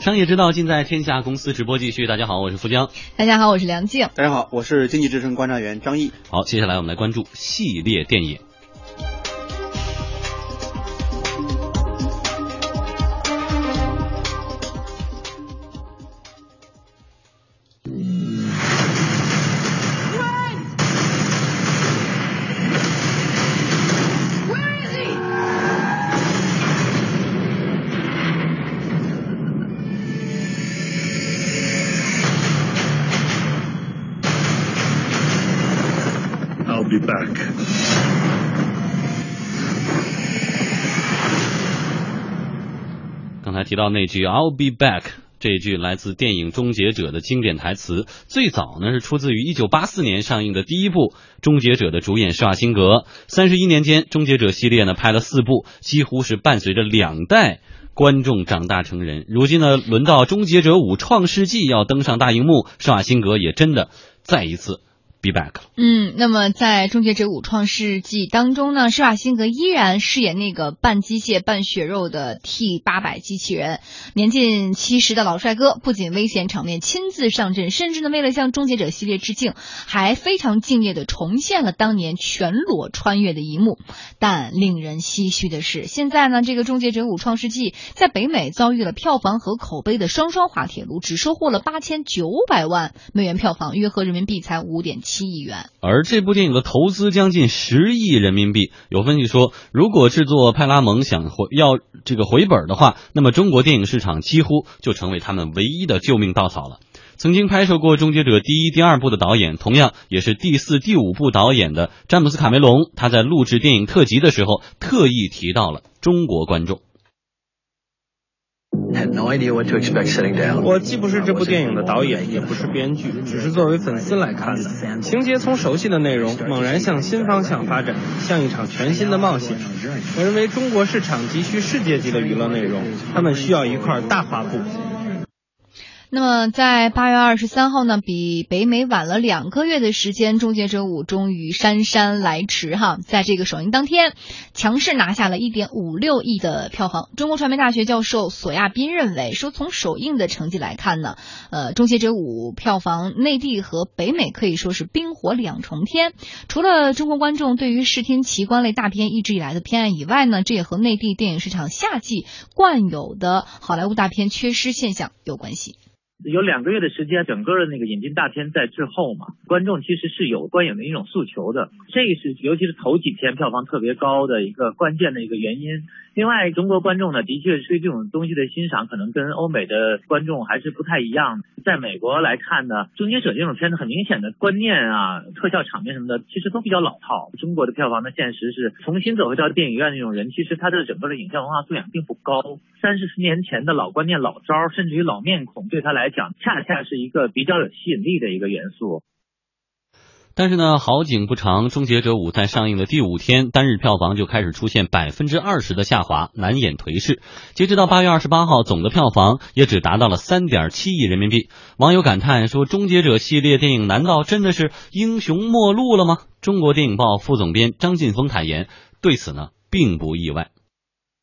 商业之道尽在天下公司直播继续。大家好，我是富江。大家好，我是梁静。大家好，我是经济之声观察员张毅。好，接下来我们来关注系列电影。提到那句 "I'll be back"，这一句来自电影《终结者》的经典台词，最早呢是出自于1984年上映的第一部《终结者》的主演施瓦辛格。三十一年间，《终结者》系列呢拍了四部，几乎是伴随着两代观众长大成人。如今呢，轮到《终结者五：创世纪》要登上大荧幕，施瓦辛格也真的再一次。Be back。嗯，那么在《终结者五：创世纪》当中呢，施瓦辛格依然饰演那个半机械半血肉的 T 八百机器人，年近七十的老帅哥，不仅危险场面亲自上阵，甚至呢为了向《终结者》系列致敬，还非常敬业的重现了当年全裸穿越的一幕。但令人唏嘘的是，现在呢这个《终结者五：创世纪》在北美遭遇了票房和口碑的双双滑铁卢，只收获了八千九百万美元票房，约合人民币才五点七七。亿元，而这部电影的投资将近十亿人民币。有分析说，如果制作派拉蒙想回要这个回本的话，那么中国电影市场几乎就成为他们唯一的救命稻草了。曾经拍摄过《终结者》第一、第二部的导演，同样也是第四、第五部导演的詹姆斯·卡梅隆，他在录制电影特辑的时候，特意提到了中国观众。我既不是这部电影的导演，也不是编剧，只是作为粉丝来看的。情节从熟悉的内容猛然向新方向发展，像一场全新的冒险。我认为中国市场急需世界级的娱乐内容，他们需要一块大画布。那么，在八月二十三号呢，比北美晚了两个月的时间，《终结者五》终于姗姗来迟哈，在这个首映当天，强势拿下了一点五六亿的票房。中国传媒大学教授索亚斌认为，说从首映的成绩来看呢，呃，《终结者五》票房内地和北美可以说是冰火两重天。除了中国观众对于视听奇观类大片一直以来的偏爱以外呢，这也和内地电影市场夏季惯有的好莱坞大片缺失现象有关系。有两个月的时间，整个的那个引进大片在滞后嘛，观众其实是有观影的一种诉求的，这是尤其是头几天票房特别高的一个关键的一个原因。另外，中国观众呢，的确对这种东西的欣赏可能跟欧美的观众还是不太一样。在美国来看呢，《终结者》这种片子很明显的观念啊、特效场面什么的，其实都比较老套。中国的票房的现实是，重新走回到电影院那种人，其实他的整个的影像文化素养并不高。三四十年前的老观念、老招，甚至于老面孔，对他来讲，恰恰是一个比较有吸引力的一个元素。但是呢，好景不长，《终结者五》在上映的第五天，单日票房就开始出现百分之二十的下滑，难掩颓势。截止到八月二十八号，总的票房也只达到了三点七亿人民币。网友感叹说：“终结者系列电影难道真的是英雄末路了吗？”中国电影报副总编张劲峰坦言，对此呢并不意外。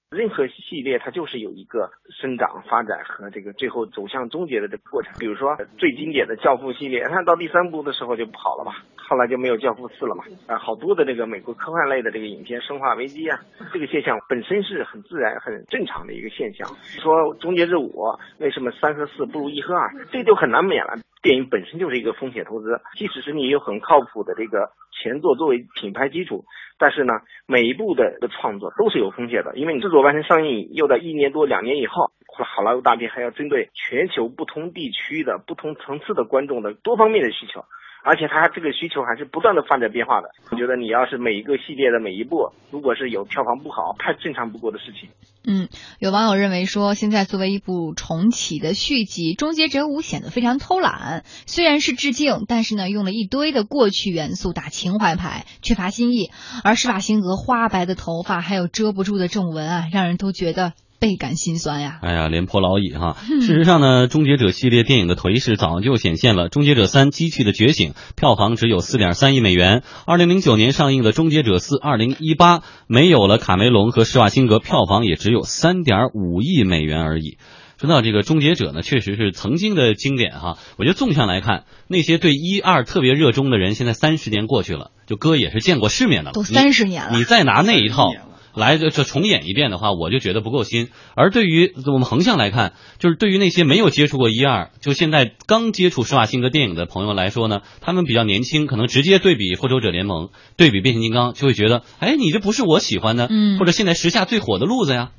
任何系列它就是有一个生长发展和这个最后走向终结的这个过程。比如说最经典的《教父》系列，它到第三部的时候就不好了吧，后来就没有《教父四》了嘛。啊，好多的这个美国科幻类的这个影片，《生化危机》啊，这个现象本身是很自然、很正常的一个现象。说《终结者五》为什么三和四不如一和二，这就很难免了。电影本身就是一个风险投资，即使是你有很靠谱的这个前作作为品牌基础，但是呢，每一部的的创作都是有风险的，因为你制作完成上映又在一年多两年以后，好莱坞大片还要针对全球不同地区的不同层次的观众的多方面的需求。而且它这个需求还是不断的发展变化的。我觉得你要是每一个系列的每一部，如果是有票房不好，太正常不过的事情。嗯，有网友认为说，现在作为一部重启的续集，《终结者五》显得非常偷懒。虽然是致敬，但是呢，用了一堆的过去元素打情怀牌，缺乏新意。而施瓦辛格花白的头发，还有遮不住的皱纹啊，让人都觉得。倍感心酸呀！哎呀，廉颇老矣哈。事实上呢，终结者系列电影的颓势早就显现了。终结者三：机器的觉醒票房只有四点三亿美元。二零零九年上映的终结者四，二零一八没有了卡梅隆和施瓦辛格，票房也只有三点五亿美元而已。说到这个《终结者》呢，确实是曾经的经典哈。我觉得纵向来看，那些对一二特别热衷的人，现在三十年过去了，就哥也是见过世面的了。都三十年了，你再拿那一套。来这这重演一遍的话，我就觉得不够新。而对于我们横向来看，就是对于那些没有接触过一二，就现在刚接触施瓦辛格电影的朋友来说呢，他们比较年轻，可能直接对比《复仇者联盟》、对比《变形金刚》，就会觉得，哎，你这不是我喜欢的，嗯，或者现在时下最火的路子呀。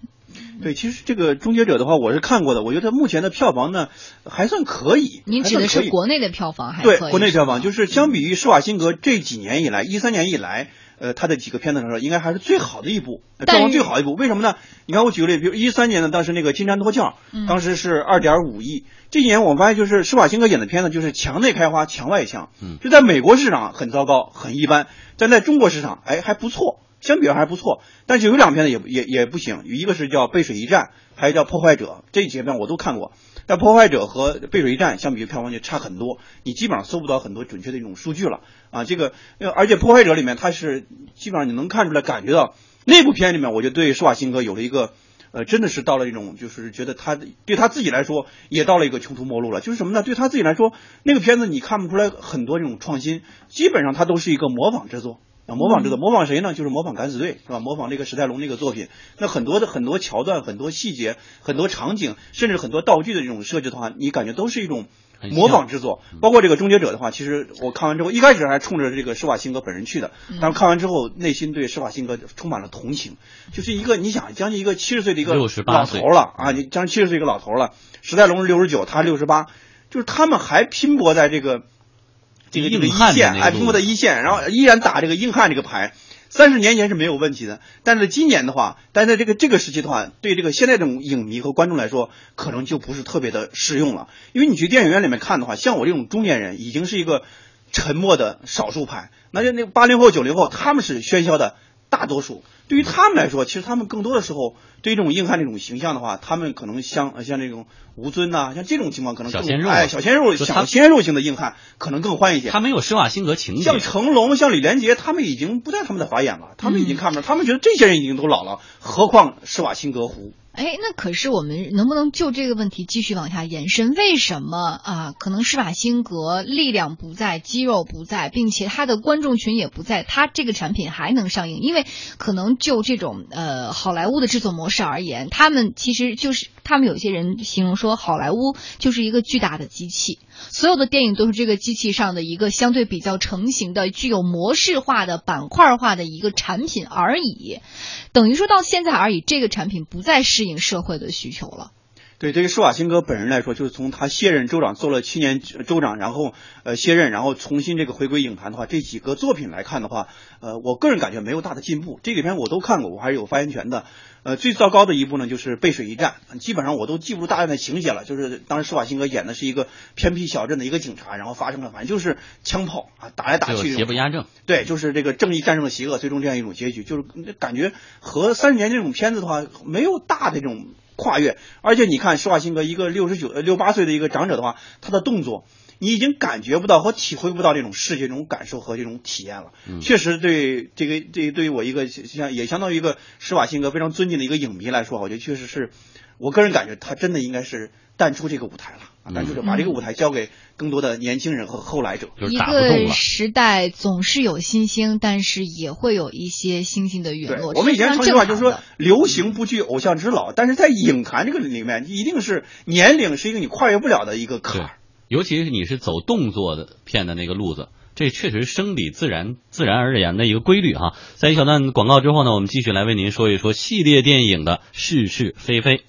对，其实这个《终结者》的话，我是看过的，我觉得目前的票房呢还算可以。您指的是国内的票房还对国内票房，就是相比于施瓦辛格这几年以来，一三年以来。呃，他的几个片子来说，应该还是最好的一部，票房最好一部。为什么呢？你看，我举个例，比如一三年呢，当时那个《金蝉脱壳》，当时是二点五亿。这几年我发现，就是施瓦辛格演的片子，就是墙内开花，墙外香。嗯，就在美国市场很糟糕，很一般，但在中国市场，哎，还不错，相比还不错。但是有两片子也也也不行，一个是叫《背水一战》，还有叫《破坏者》，这几片我都看过。但《破坏者》和《背水一战》相比于，票房就差很多，你基本上搜不到很多准确的一种数据了啊。这个，而且《破坏者》里面，它是基本上你能看出来，感觉到那部片里面，我就对施瓦辛格有了一个，呃，真的是到了一种，就是觉得他对他自己来说也到了一个穷途末路了。就是什么呢？对他自己来说，那个片子你看不出来很多这种创新，基本上它都是一个模仿制作。啊，模仿这个模仿谁呢？就是模仿敢死队，是吧？模仿这个史泰龙那个作品。那很多的很多桥段、很多细节、很多场景，甚至很多道具的这种设计的话，你感觉都是一种模仿制作。包括这个终结者的话，其实我看完之后，一开始还冲着这个施瓦辛格本人去的，但是看完之后，内心对施瓦辛格充满了同情。就是一个你想，将近一个七十岁的一个老头了啊，你将近七十岁一个老头了。史泰龙是六十九，他六十八，就是他们还拼搏在这个。这个这个一线，哎，拼搏的一线，然后依然打这个硬汉这个牌，三十年前是没有问题的，但是今年的话，但在这个这个时期的话，对这个现在这种影迷和观众来说，可能就不是特别的适用了，因为你去电影院里面看的话，像我这种中年人，已经是一个沉默的少数派，那就那八零后九零后，他们是喧嚣的大多数。对于他们来说，其实他们更多的时候对于这种硬汉这种形象的话，他们可能像像这种吴尊呐，像这种情况可能小鲜肉，哎，小鲜肉，小鲜肉型的硬汉可能更欢一些。他没有施瓦辛格情节。像成龙、像李连杰，他们已经不在他们的法眼了，他们已经看不到，他们觉得这些人已经都老了，何况施瓦辛格胡。哎，那可是我们能不能就这个问题继续往下延伸？为什么啊？可能施瓦辛格力量不在，肌肉不在，并且他的观众群也不在，他这个产品还能上映？因为可能就这种呃好莱坞的制作模式而言，他们其实就是他们有些人形容说，好莱坞就是一个巨大的机器，所有的电影都是这个机器上的一个相对比较成型的、具有模式化的板块化的一个产品而已。等于说到现在而已，这个产品不再适应社会的需求了。对，对于施瓦辛格本人来说，就是从他卸任州长做了七年州长，然后呃卸任，然后重新这个回归影坛的话，这几个作品来看的话，呃，我个人感觉没有大的进步。这几篇我都看过，我还是有发言权的。呃，最糟糕的一部呢，就是《背水一战》，基本上我都记不住大量的情节了。就是当时施瓦辛格演的是一个偏僻小镇的一个警察，然后发生了反正就是枪炮啊，打来打去，邪不压正。对，就是这个正义战胜了邪恶，最终这样一种结局，就是感觉和三十年这种片子的话没有大的这种。跨越，而且你看施瓦辛格一个六十九呃、六八岁的一个长者的话，他的动作，你已经感觉不到和体会不到这种视觉这种感受和这种体验了。确实，对这个这对于我一个像也相当于一个施瓦辛格非常尊敬的一个影迷来说，我觉得确实是我个人感觉他真的应该是淡出这个舞台了。但就是把这个舞台交给更多的年轻人和后来者。一个时代总是有新星，但是也会有一些星星的陨落。我们以前常句话就是说，流行不惧偶像之老，但是在影坛这个里面，一定是年龄是一个你跨越不了的一个坎儿。尤其是你是走动作的片的那个路子，这确实生理自然自然而然的一个规律哈。在一小段广告之后呢，我们继续来为您说一说系列电影的是是非非。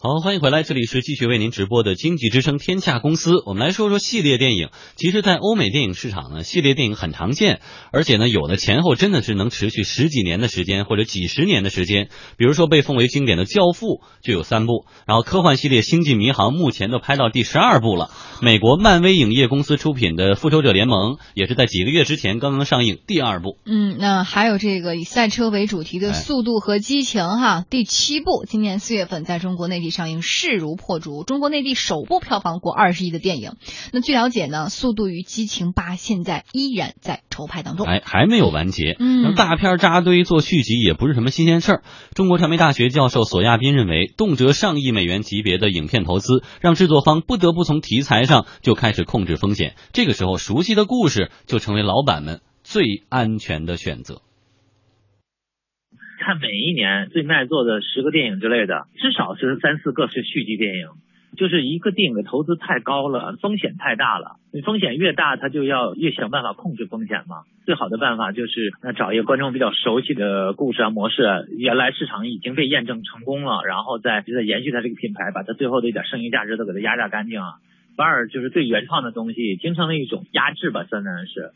好，欢迎回来，这里是继续为您直播的经济之声天下公司。我们来说说系列电影。其实，在欧美电影市场呢，系列电影很常见，而且呢，有的前后真的是能持续十几年的时间，或者几十年的时间。比如说被奉为经典的《教父》就有三部，然后科幻系列《星际迷航》目前都拍到第十二部了。美国漫威影业公司出品的《复仇者联盟》也是在几个月之前刚刚上映第二部。嗯，那还有这个以赛车为主题的《速度和激情》哈，第七部，今年四月份在中国内地。地上映势如破竹，中国内地首部票房过二十亿的电影。那据了解呢，《速度与激情八》现在依然在筹拍当中，还还没有完结。嗯让大片扎堆做续集也不是什么新鲜事儿。中国传媒大学教授索亚斌认为，动辄上亿美元级别的影片投资，让制作方不得不从题材上就开始控制风险。这个时候，熟悉的故事就成为老板们最安全的选择。看每一年最卖座的十个电影之类的，至少是三四个是续集电影。就是一个电影的投资太高了，风险太大了。你风险越大，他就要越想办法控制风险嘛。最好的办法就是那找一个观众比较熟悉的故事啊模式，原来市场已经被验证成功了，然后再再延续它这个品牌，把它最后的一点剩余价值都给它压榨干净啊。反而就是对原创的东西形成了一种压制吧，算是。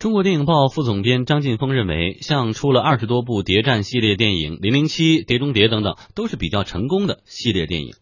中国电影报副总编张劲峰认为，像出了二十多部谍战系列电影，《零零七》《碟中谍》等等，都是比较成功的系列电影。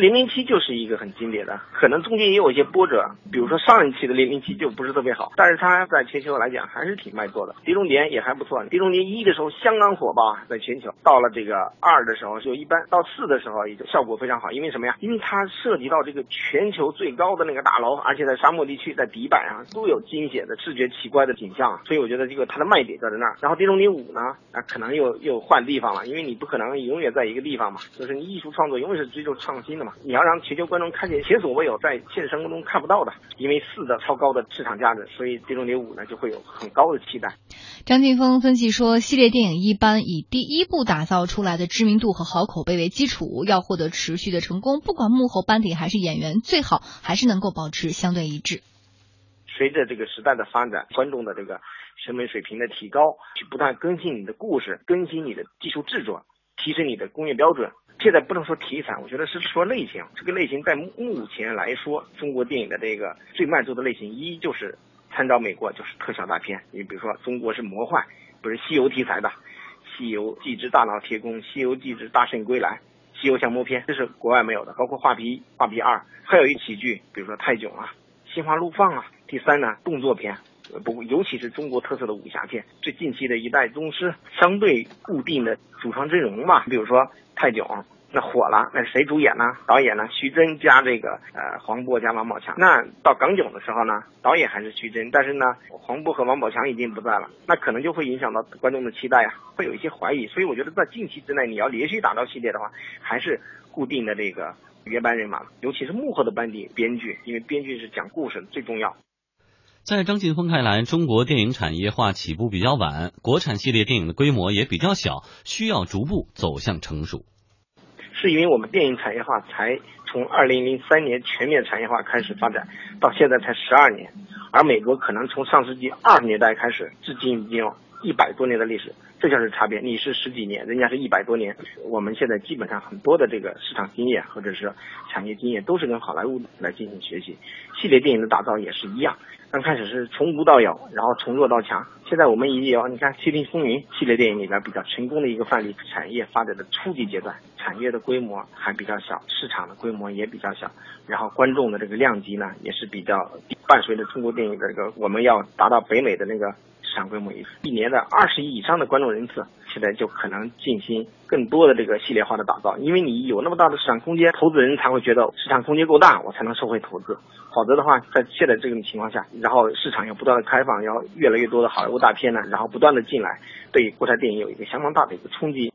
零零七就是一个很经典的，可能中间也有一些波折，比如说上一期的零零七就不是特别好，但是它在全球来讲还是挺卖座的。碟中谍也还不错，碟中谍一的时候相当火爆，在全球。到了这个二的时候就一般，到四的时候也就效果非常好，因为什么呀？因为它涉及到这个全球最高的那个大楼，而且在沙漠地区，在底板上都有惊险的视觉奇怪的景象，所以我觉得这个它的卖点在在那儿。然后碟中谍五呢，啊，可能又又换地方了，因为你不可能永远在一个地方嘛，就是你艺术创作永远是追求创新的嘛，你要让全球观众看见前所未有在现实生活中看不到的，因为四的超高的市场价值，所以碟中谍五呢就会有很高的期待。张晋峰分析说，系列电影一般以第一部打造出来的知名度和好口碑为基础，要获得持续的成功，不管幕后班底还是演员，最好还是能够保持相对一致。随着这个时代的发展，观众的这个审美水平的提高，去不断更新你的故事，更新你的技术制作，提升你的工业标准。现在不能说题材，我觉得是说类型。这个类型在目前来说，中国电影的这个最卖座的类型，一就是参照美国，就是特效大片。你比如说，中国是魔幻，不是西游题材的，《西游记之大闹天宫》《西游记之大圣归来》《西游降魔篇》，这是国外没有的。包括《画皮》《画皮二》，还有一喜剧，比如说《泰囧》啊，《心花怒放》啊。第三呢，动作片。不，尤其是中国特色的武侠片，最近期的一代宗师，相对固定的主创阵容嘛，比如说泰囧，那火了，那谁主演呢？导演呢？徐峥加这个呃黄渤加王宝强。那到港囧的时候呢，导演还是徐峥，但是呢，黄渤和王宝强已经不在了，那可能就会影响到观众的期待啊，会有一些怀疑。所以我觉得在近期之内，你要连续打造系列的话，还是固定的这个原班人马，尤其是幕后的班底编剧，因为编剧是讲故事最重要。在张晋峰看来，中国电影产业化起步比较晚，国产系列电影的规模也比较小，需要逐步走向成熟。是因为我们电影产业化才从二零零三年全面产业化开始发展，到现在才十二年，而美国可能从上世纪二十年代开始，至今已经有一百多年的历史，这就是差别。你是十几年，人家是一百多年。我们现在基本上很多的这个市场经验或者是产业经验，都是跟好莱坞来进行学习。系列电影的打造也是一样。刚开始是从无到有，然后从弱到强。现在我们已经有，你看《窃听风云》系列电影里边比较成功的一个范例。产业发展的初级阶段，产业的规模还比较小，市场的规模也比较小，然后观众的这个量级呢也是比较。伴随着中国电影的这个，我们要达到北美的那个市场规模，一年的二十亿以上的观众人次，现在就可能进行更多的这个系列化的打造。因为你有那么大的市场空间，投资人才会觉得市场空间够大，我才能收回投资。否则的话，在现在这种情况下，然后市场要不断的开放，要越来越多的好莱坞大片呢，然后不断的进来，对国产电影有一个相当大的一个冲击。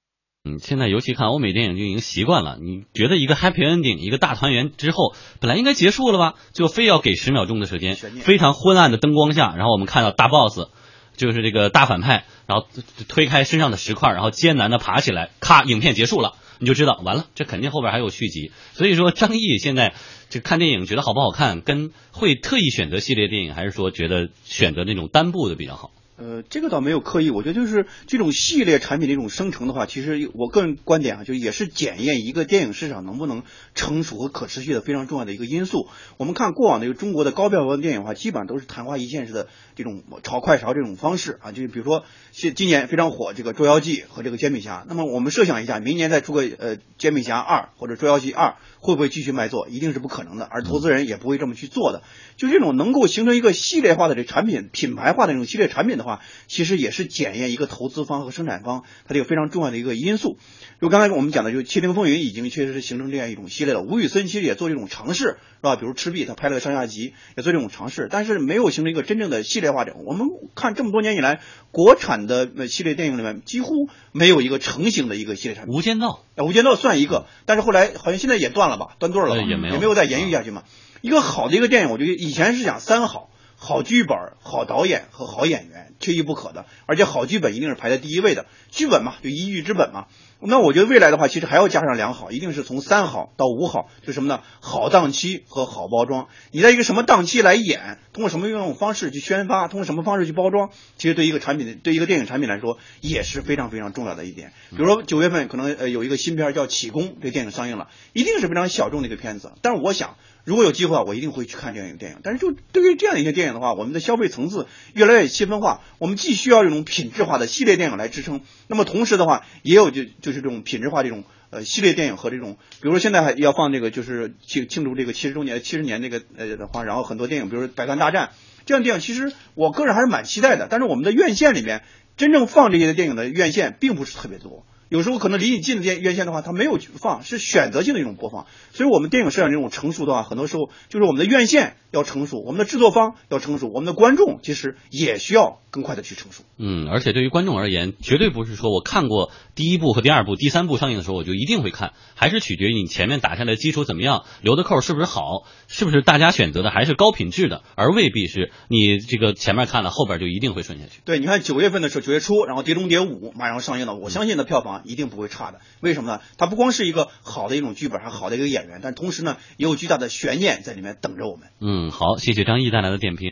嗯，现在尤其看欧美电影就已经习惯了，你觉得一个 happy ending，一个大团圆之后，本来应该结束了吧，就非要给十秒钟的时间，非常昏暗的灯光下，然后我们看到大 boss，就是这个大反派，然后推开身上的石块，然后艰难的爬起来，咔，影片结束了。你就知道完了，这肯定后边还有续集。所以说，张译现在这看电影觉得好不好看，跟会特意选择系列电影，还是说觉得选择那种单部的比较好？呃，这个倒没有刻意，我觉得就是这种系列产品的一种生成的话，其实我个人观点啊，就也是检验一个电影市场能不能成熟和可持续的非常重要的一个因素。我们看过往的一个中国的高票房电影的话，基本上都是昙花一现式的这种炒快勺这种方式啊，就是比如说今今年非常火这个《捉妖记》和这个《煎饼侠》，那么我们设想一下，明年再出个呃《煎饼侠二》或者《捉妖记二》，会不会继续卖座？一定是不可能的，而投资人也不会这么去做的。就这种能够形成一个系列化的这产品品牌化的这种系列产品的。话，其实也是检验一个投资方和生产方它这个非常重要的一个因素。就刚才我们讲的，就《窃听风云》已经确实是形成这样一种系列了。吴宇森其实也做这种尝试，是吧？比如《赤壁》，他拍了个上下集，也做这种尝试，但是没有形成一个真正的系列化。我们看这么多年以来，国产的系列电影里面几乎没有一个成型的一个系列产品。无间道，无间道算一个，但是后来好像现在也断了吧，断队了，也没有，也没有再延续下去嘛。一个好的一个电影，我觉得以前是讲三好：好剧本、好导演和好演员，缺一不可的。而且好剧本一定是排在第一位的，剧本嘛，就一剧之本嘛。那我觉得未来的话，其实还要加上良好，一定是从三好到五好，就什么呢？好档期和好包装。你在一个什么档期来演，通过什么用方式去宣发，通过什么方式去包装，其实对一个产品，对一个电影产品来说也是非常非常重要的一点。比如说九月份可能呃有一个新片叫《启功》，这电影上映了，一定是非常小众的一个片子。但是我想。如果有机会啊，我一定会去看这样一个电影。但是，就对于这样一些电影的话，我们的消费层次越来越细分化。我们既需要这种品质化的系列电影来支撑，那么同时的话，也有就就是这种品质化这种呃系列电影和这种，比如说现在还要放这个就是庆庆祝这个七十周年七十年那个呃的话，然后很多电影，比如说《百团大战》这样电影，其实我个人还是蛮期待的。但是我们的院线里面真正放这些电影的院线并不是特别多。有时候可能离你近的电院线的话，它没有放，是选择性的一种播放。所以，我们电影市场这种成熟的话，很多时候就是我们的院线要成熟，我们的制作方要成熟，我们的观众其实也需要更快的去成熟。嗯，而且对于观众而言，绝对不是说我看过第一部和第二部、第三部上映的时候我就一定会看，还是取决于你前面打下来基础怎么样，留的扣是不是好，是不是大家选择的还是高品质的，而未必是你这个前面看了，后边就一定会顺下去。对，你看九月份的时候，九月初，然后《碟中谍五》马上上映了，我相信的票房。一定不会差的，为什么呢？它不光是一个好的一种剧本，还好的一个演员，但同时呢，也有巨大的悬念在里面等着我们。嗯，好，谢谢张毅带来的点评。